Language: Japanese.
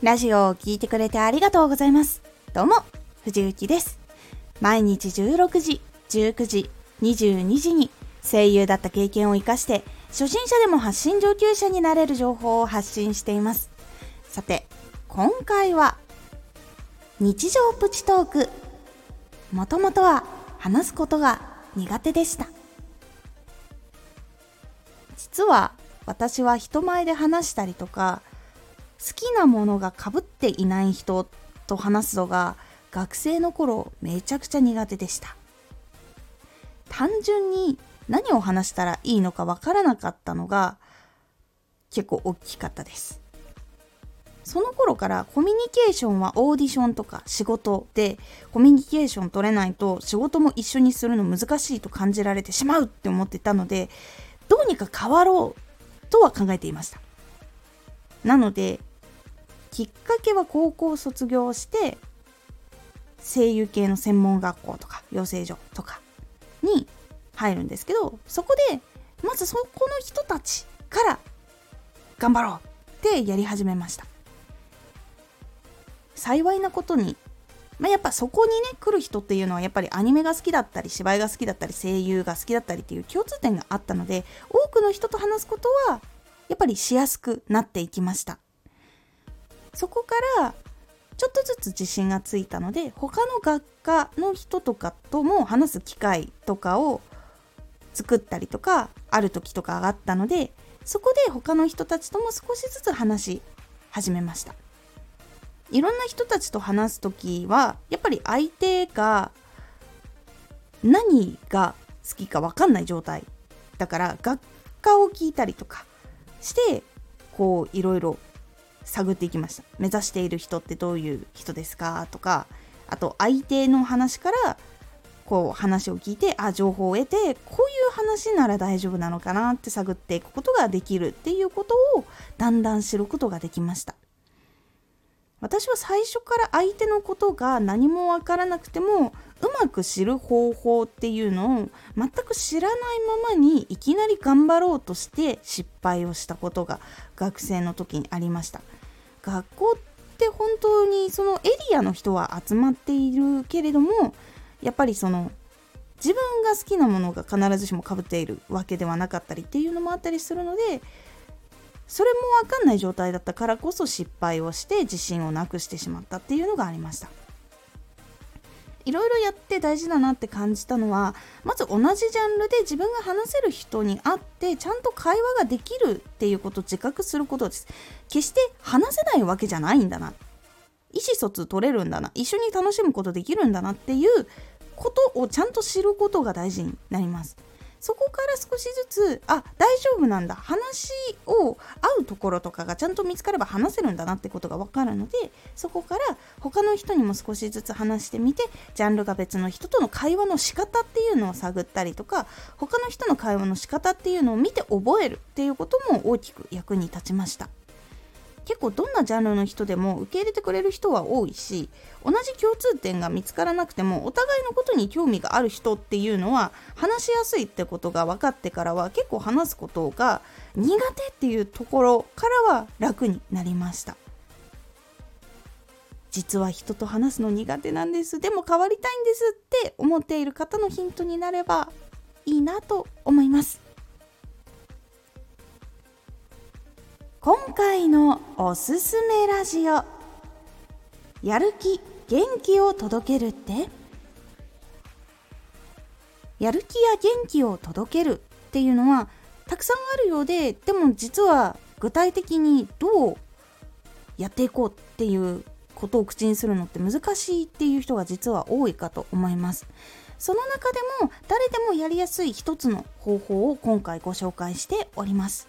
ラジオを聴いてくれてありがとうございます。どうも、藤幸です。毎日16時、19時、22時に声優だった経験を活かして、初心者でも発信上級者になれる情報を発信しています。さて、今回は、日常プチトーク。もともとは話すことが苦手でした。実は私は人前で話したりとか好きなものがかぶっていない人と話すのが学生の頃めちゃくちゃ苦手でした。単純に何を話したらいいのかわからなかったのが結構大きかったです。その頃からコミュニケーションはオーディションとか仕事でコミュニケーション取れないと仕事も一緒にするの難しいと感じられてしまうって思ってたのでどうにか変わろうとは考えていました。なのできっかけは高校卒業して声優系の専門学校とか養成所とかに入るんですけどそこでまずそこの人たちから頑張ろうってやり始めました。幸いなことに、まあ、やっぱそこにね来る人っていうのはやっぱりアニメが好きだったり芝居が好きだったり声優が好きだったりっていう共通点があったので多くの人と話すことはやっぱりしやすくなっていきました。そこからちょっとずつ自信がついたので他の学科の人とかとも話す機会とかを作ったりとかある時とかがあったのでそこで他の人たちとも少しずつ話し始めました。いろんな人たちと話す時はやっぱり相手が何が好きか分かんない状態だから学科を聞いたりとかしてこういろいろ探っていきました。目指している人ってどういう人ですかとかあと相手の話からこう話を聞いてあ情報を得てこういう話なら大丈夫なのかなって探っていくことができるっていうことをだんだん知ることができました。私は最初から相手のことが何もわからなくてもうまく知る方法っていうのを全く知らないままにいきなり頑張ろうとして失敗をしたことが学生の時にありました。学校って本当にそのエリアの人は集まっているけれどもやっぱりその自分が好きなものが必ずしもかぶっているわけではなかったりっていうのもあったりするのでそれも分かんない状態だったからこそ失敗をして自信をなくしてしまったっていうのがありました。いろいろやって大事だなって感じたのはまず同じジャンルで自分が話せる人に会ってちゃんと会話ができるっていうことを自覚することです。決して話せないわけじゃないんだな。意思疎通取れるんだな。一緒に楽しむことできるんだなっていうことをちゃんと知ることが大事になります。そこから少しずつあ大丈夫なんだ。話を合うところとかがちゃんと見つかれば話せるんだなってことが分かるのでそこから他の人にも少しずつ話してみてジャンルが別の人との会話の仕方っていうのを探ったりとか他の人の会話の仕方っていうのを見て覚えるっていうことも大きく役に立ちました。結構どんなジャンルの人でも受け入れてくれる人は多いし同じ共通点が見つからなくてもお互いのことに興味がある人っていうのは話しやすいってことが分かってからは結構話すことが苦手っていうところからは楽になりました。実は人と話すの苦手なんです。でも変わりたいんですって思っている方のヒントになればいいなと思います。今回のおすすめラジオ。やる気元気を届けるって？やる気や元気を届けるっていうのはたくさんあるようででも実は具体的にどうやっていこうっていうことを口にするのって難しいっていう人が実は多いかと思います。その中でも誰でもやりやすい一つの方法を今回ご紹介しております。